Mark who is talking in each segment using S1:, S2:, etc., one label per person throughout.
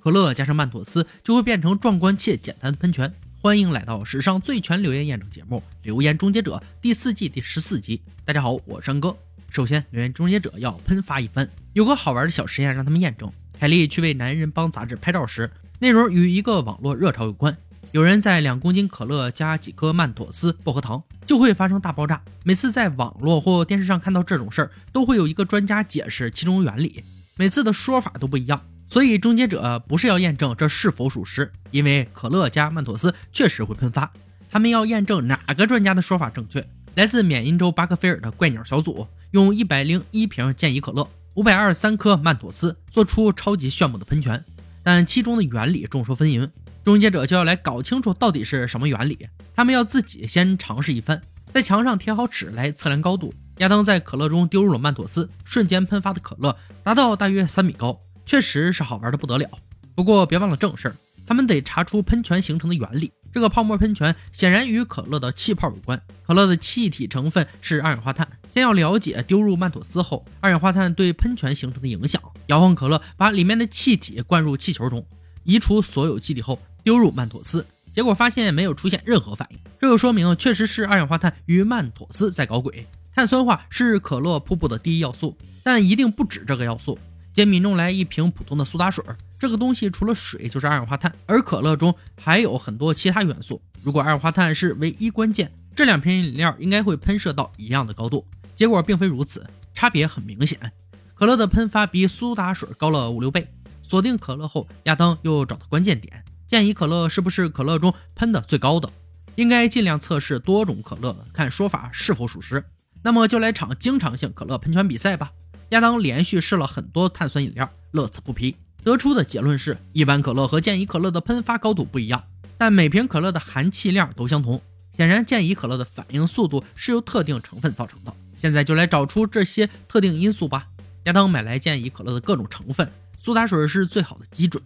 S1: 可乐加上曼妥思就会变成壮观且简单的喷泉。欢迎来到史上最全留言验证节目《留言终结者》第四季第十四集。大家好，我是安哥。首先，留言终结者要喷发一番。有个好玩的小实验让他们验证：凯莉去为《男人帮》杂志拍照时，内容与一个网络热潮有关。有人在两公斤可乐加几颗曼妥思薄荷糖，就会发生大爆炸。每次在网络或电视上看到这种事儿，都会有一个专家解释其中原理，每次的说法都不一样。所以终结者不是要验证这是否属实，因为可乐加曼妥思确实会喷发。他们要验证哪个专家的说法正确。来自缅因州巴克菲尔的怪鸟小组，用一百零一瓶健怡可乐、五百二十三颗曼妥思，做出超级炫目的喷泉，但其中的原理众说纷纭。终结者就要来搞清楚到底是什么原理，他们要自己先尝试一番，在墙上贴好纸来测量高度。亚当在可乐中丢入了曼妥思，瞬间喷发的可乐达到大约三米高，确实是好玩的不得了。不过别忘了正事儿，他们得查出喷泉形成的原理。这个泡沫喷泉显然与可乐的气泡有关，可乐的气体成分是二氧化碳。先要了解丢入曼妥思后，二氧化碳对喷泉形成的影响。摇晃可乐，把里面的气体灌入气球中，移除所有气体后。丢入曼妥思，结果发现没有出现任何反应，这就说明确实是二氧化碳与曼妥思在搞鬼。碳酸化是可乐瀑布的第一要素，但一定不止这个要素。杰米弄来一瓶普通的苏打水，这个东西除了水就是二氧化碳，而可乐中还有很多其他元素。如果二氧化碳是唯一关键，这两瓶饮料应该会喷射到一样的高度。结果并非如此，差别很明显。可乐的喷发比苏打水高了五六倍。锁定可乐后，亚当又找到关键点。建议可乐是不是可乐中喷的最高的？应该尽量测试多种可乐，看说法是否属实。那么就来场经常性可乐喷泉比赛吧。亚当连续试了很多碳酸饮料，乐此不疲。得出的结论是，一般可乐和健怡可乐的喷发高度不一样，但每瓶可乐的含气量都相同。显然，健怡可乐的反应速度是由特定成分造成的。现在就来找出这些特定因素吧。亚当买来健怡可乐的各种成分，苏打水是最好的基准。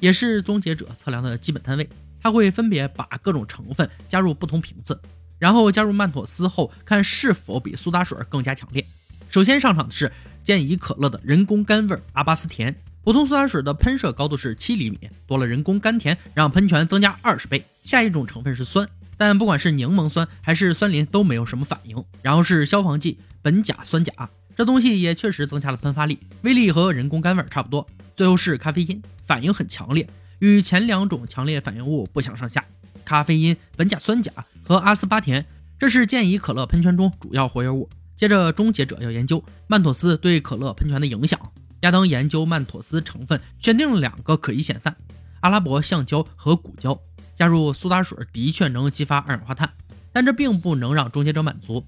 S1: 也是终结者测量的基本单位，他会分别把各种成分加入不同瓶子，然后加入曼妥思后，看是否比苏打水更加强烈。首先上场的是健怡可乐的人工甘味阿巴斯甜，普通苏打水的喷射高度是七厘米，多了人工甘甜，让喷泉增加二十倍。下一种成分是酸，但不管是柠檬酸还是酸林都没有什么反应。然后是消防剂苯甲酸钾，这东西也确实增加了喷发力，威力和人工甘味差不多。最后是咖啡因，反应很强烈，与前两种强烈反应物不相上下。咖啡因、苯甲酸钾和阿斯巴甜，这是健怡可乐喷泉中主要活跃物。接着，终结者要研究曼妥思对可乐喷泉的影响。亚当研究曼妥思成分，选定了两个可疑嫌犯：阿拉伯橡胶和骨胶。加入苏打水的确能激发二氧化碳，但这并不能让终结者满足。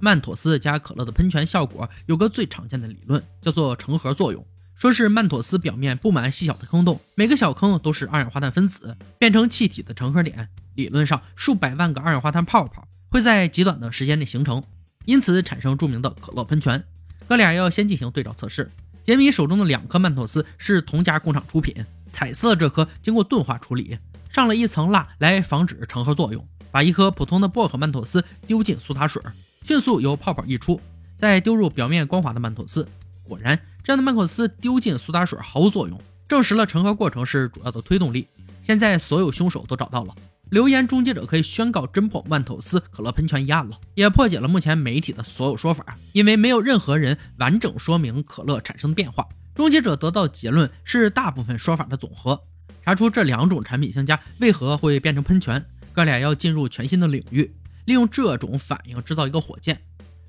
S1: 曼妥思加可乐的喷泉效果有个最常见的理论，叫做成核作用。说是曼妥思表面布满细小的坑洞，每个小坑都是二氧化碳分子变成气体的成核点。理论上，数百万个二氧化碳泡泡会在极短的时间内形成，因此产生著名的可乐喷泉。哥俩要先进行对照测试。杰米手中的两颗曼妥思是同家工厂出品，彩色这颗经过钝化处理，上了一层蜡来防止成核作用。把一颗普通的薄荷曼妥思丢进苏打水，迅速由泡泡溢出，再丢入表面光滑的曼妥思。果然，这样的曼妥思丢进苏打水毫无作用，证实了成盒过程是主要的推动力。现在所有凶手都找到了，留言终结者可以宣告侦破曼妥思可乐喷泉一案了，也破解了目前媒体的所有说法，因为没有任何人完整说明可乐产生变化。终结者得到的结论是大部分说法的总和，查出这两种产品相加为何会变成喷泉。哥俩要进入全新的领域，利用这种反应制造一个火箭。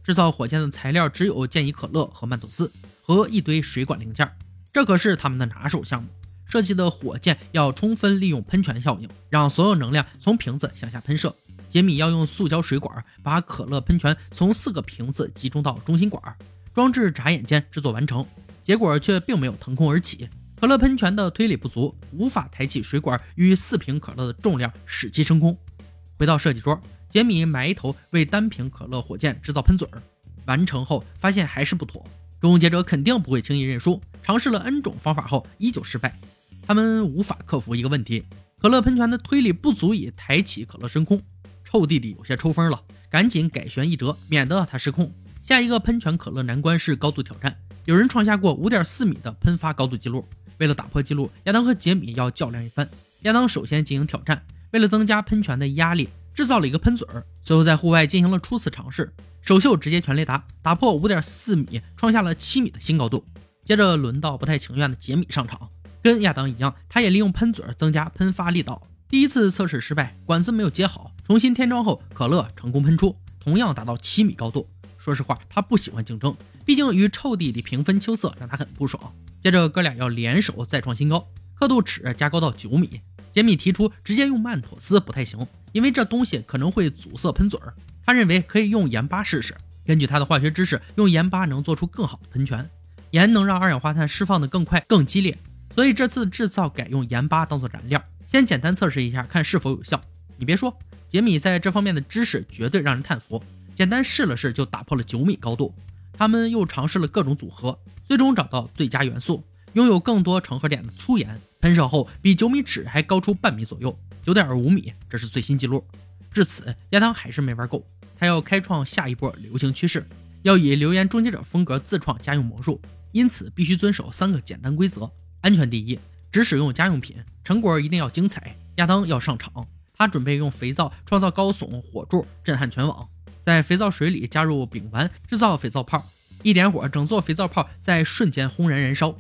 S1: 制造火箭的材料只有健怡可乐和曼妥思。和一堆水管零件，这可是他们的拿手项目。设计的火箭要充分利用喷泉效应，让所有能量从瓶子向下喷射。杰米要用塑胶水管把可乐喷泉从四个瓶子集中到中心管，装置眨眼间制作完成。结果却并没有腾空而起，可乐喷泉的推力不足，无法抬起水管与四瓶可乐的重量使其升空。回到设计桌，杰米埋头为单瓶可乐火箭制造喷嘴儿，完成后发现还是不妥。终结者肯定不会轻易认输，尝试了 N 种方法后依旧失败。他们无法克服一个问题：可乐喷泉的推力不足以抬起可乐升空。臭弟弟有些抽风了，赶紧改旋一折，免得他失控。下一个喷泉可乐难关是高度挑战，有人创下过5.4米的喷发高度记录，为了打破记录，亚当和杰米要较量一番。亚当首先进行挑战，为了增加喷泉的压力，制造了一个喷嘴儿，随后在户外进行了初次尝试。首秀直接全雷达，打破五点四米，创下了七米的新高度。接着轮到不太情愿的杰米上场，跟亚当一样，他也利用喷嘴增加喷发力道。第一次测试失败，管子没有接好，重新添装后，可乐成功喷出，同样达到七米高度。说实话，他不喜欢竞争，毕竟与臭弟弟平分秋色让他很不爽。接着哥俩要联手再创新高，刻度尺加高到九米。杰米提出直接用曼妥思不太行，因为这东西可能会阻塞喷嘴儿。他认为可以用盐巴试试。根据他的化学知识，用盐巴能做出更好的喷泉。盐能让二氧化碳释放的更快、更激烈，所以这次制造改用盐巴当做燃料，先简单测试一下，看是否有效。你别说，杰米在这方面的知识绝对让人叹服。简单试了试就打破了九米高度。他们又尝试了各种组合，最终找到最佳元素，拥有更多成盒点的粗盐，喷射后比九米尺还高出半米左右，九点五米，这是最新记录。至此，亚当还是没玩够。他要开创下一波流行趋势，要以留言终结者风格自创家用魔术，因此必须遵守三个简单规则：安全第一，只使用家用品，成果一定要精彩。亚当要上场，他准备用肥皂创造高耸火柱，震撼全网。在肥皂水里加入丙烷，制造肥皂泡，一点火，整座肥皂泡在瞬间轰然燃烧，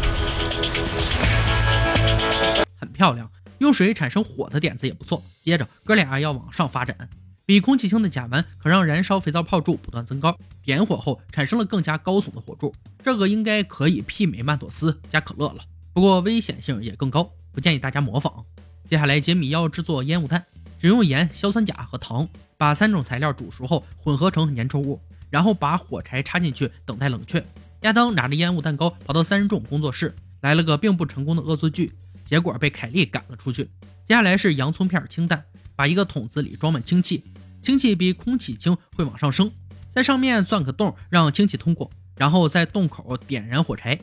S1: 很漂亮。用水产生火的点子也不错。接着，哥俩要往上发展。比空气轻的甲烷可让燃烧肥皂泡柱不断增高，点火后产生了更加高耸的火柱，这个应该可以媲美曼妥思加可乐了。不过危险性也更高，不建议大家模仿。接下来，杰米要制作烟雾弹，只用盐、硝酸钾和糖，把三种材料煮熟后混合成粘稠物，然后把火柴插进去等待冷却。亚当拿着烟雾蛋糕跑到三人众工作室，来了个并不成功的恶作剧，结果被凯利赶了出去。接下来是洋葱片氢弹，把一个桶子里装满氢气。氢气比空气轻，会往上升，在上面钻个洞，让氢气通过，然后在洞口点燃火柴。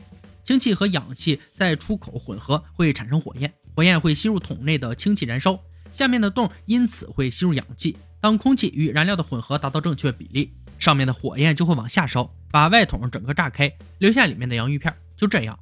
S1: 氢气和氧气在出口混合，会产生火焰，火焰会吸入桶内的氢气燃烧，下面的洞因此会吸入氧气。当空气与燃料的混合达到正确比例，上面的火焰就会往下烧，把外桶整个炸开，留下里面的洋芋片。就这样，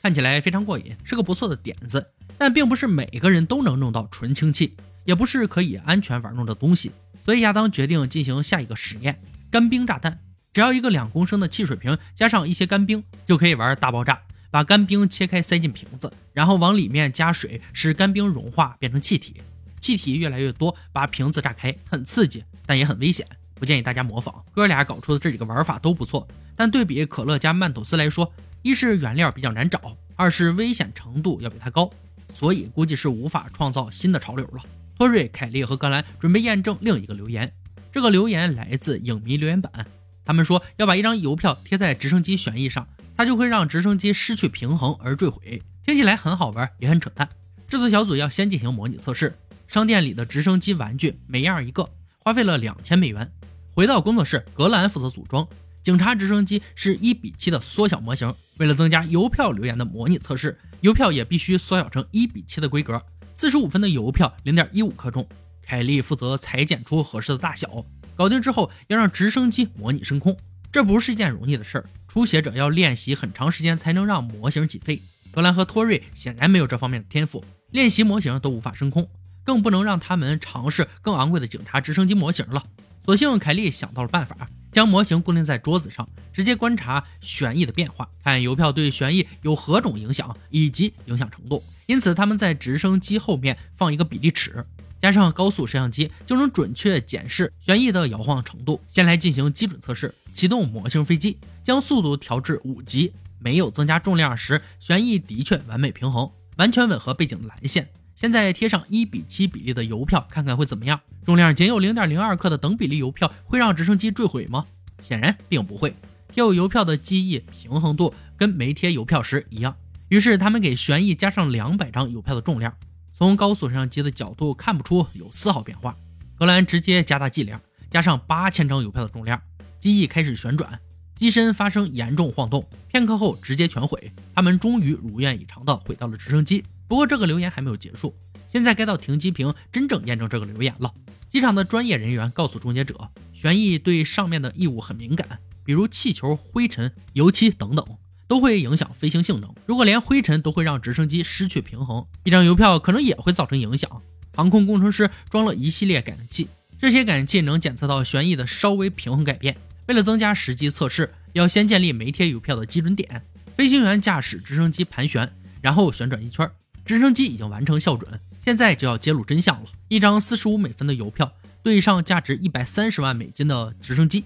S1: 看起来非常过瘾，是个不错的点子，但并不是每个人都能弄到纯氢气。也不是可以安全玩弄的东西，所以亚当决定进行下一个实验——干冰炸弹。只要一个两公升的汽水瓶加上一些干冰，就可以玩大爆炸。把干冰切开塞进瓶子，然后往里面加水，使干冰融化变成气体。气体越来越多，把瓶子炸开，很刺激，但也很危险，不建议大家模仿。哥俩搞出的这几个玩法都不错，但对比可乐加曼妥思来说，一是原料比较难找，二是危险程度要比它高，所以估计是无法创造新的潮流了。托瑞、凯利和格兰准备验证另一个留言。这个留言来自影迷留言板，他们说要把一张邮票贴在直升机旋翼上，它就会让直升机失去平衡而坠毁。听起来很好玩，也很扯淡。制作小组要先进行模拟测试。商店里的直升机玩具每样一个，花费了两千美元。回到工作室，格兰负责组装。警察直升机是一比七的缩小模型。为了增加邮票留言的模拟测试，邮票也必须缩小成一比七的规格。四十五分的邮票，零点一五克重。凯利负责裁剪出合适的大小。搞定之后，要让直升机模拟升空，这不是一件容易的事儿。初学者要练习很长时间才能让模型起飞。格兰和托瑞显然没有这方面的天赋，练习模型都无法升空，更不能让他们尝试更昂贵的警察直升机模型了。索性凯利想到了办法，将模型固定在桌子上，直接观察旋翼的变化，看邮票对旋翼有何种影响以及影响程度。因此，他们在直升机后面放一个比例尺，加上高速摄像机，就能准确检视旋翼的摇晃程度。先来进行基准测试，启动模型飞机，将速度调至五级。没有增加重量时，旋翼的确完美平衡，完全吻合背景蓝线。现在贴上一比七比例的邮票，看看会怎么样？重量仅有零点零二克的等比例邮票会让直升机坠毁吗？显然并不会。贴有邮票的机翼平衡度跟没贴邮票时一样。于是他们给旋翼加上两百张邮票的重量，从高速摄像机的角度看不出有丝毫变化。格兰直接加大剂量，加上八千张邮票的重量，机翼开始旋转，机身发生严重晃动，片刻后直接全毁。他们终于如愿以偿地毁掉了直升机。不过这个留言还没有结束，现在该到停机坪真正验证这个留言了。机场的专业人员告诉终结者，旋翼对上面的异物很敏感，比如气球、灰尘、油漆等等。都会影响飞行性能。如果连灰尘都会让直升机失去平衡，一张邮票可能也会造成影响。航空工程师装了一系列感应器，这些感应器能检测到旋翼的稍微平衡改变。为了增加实际测试，要先建立没贴邮票的基准点。飞行员驾驶直升机盘旋，然后旋转一圈，直升机已经完成校准。现在就要揭露真相了：一张四十五美分的邮票对上价值一百三十万美金的直升机，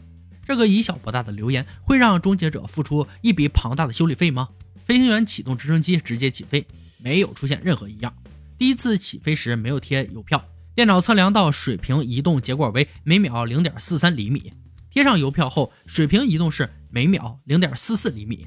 S1: 这个以小博大的留言会让终结者付出一笔庞大的修理费吗？飞行员启动直升机直接起飞，没有出现任何异样。第一次起飞时没有贴邮票，电脑测量到水平移动结果为每秒零点四三厘米。贴上邮票后，水平移动是每秒零点四四厘米，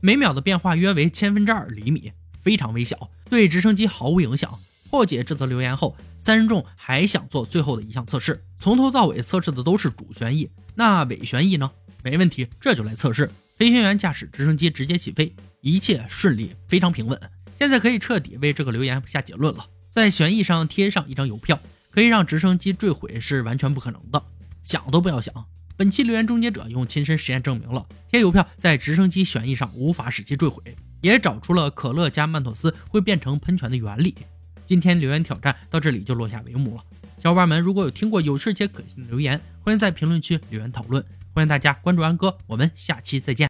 S1: 每秒的变化约为千分之二厘米，非常微小，对直升机毫无影响。破解这则留言后，三人众还想做最后的一项测试，从头到尾测试的都是主旋翼，那尾旋翼呢？没问题，这就来测试。飞行员驾驶直升机直接起飞，一切顺利，非常平稳。现在可以彻底为这个留言下结论了：在旋翼上贴上一张邮票，可以让直升机坠毁是完全不可能的，想都不要想。本期留言终结者用亲身实验证明了贴邮票在直升机旋翼上无法使其坠毁，也找出了可乐加曼妥思会变成喷泉的原理。今天留言挑战到这里就落下帷幕了。小伙伴们如果有听过有事且可信的留言，欢迎在评论区留言讨论。欢迎大家关注安哥，我们下期再见。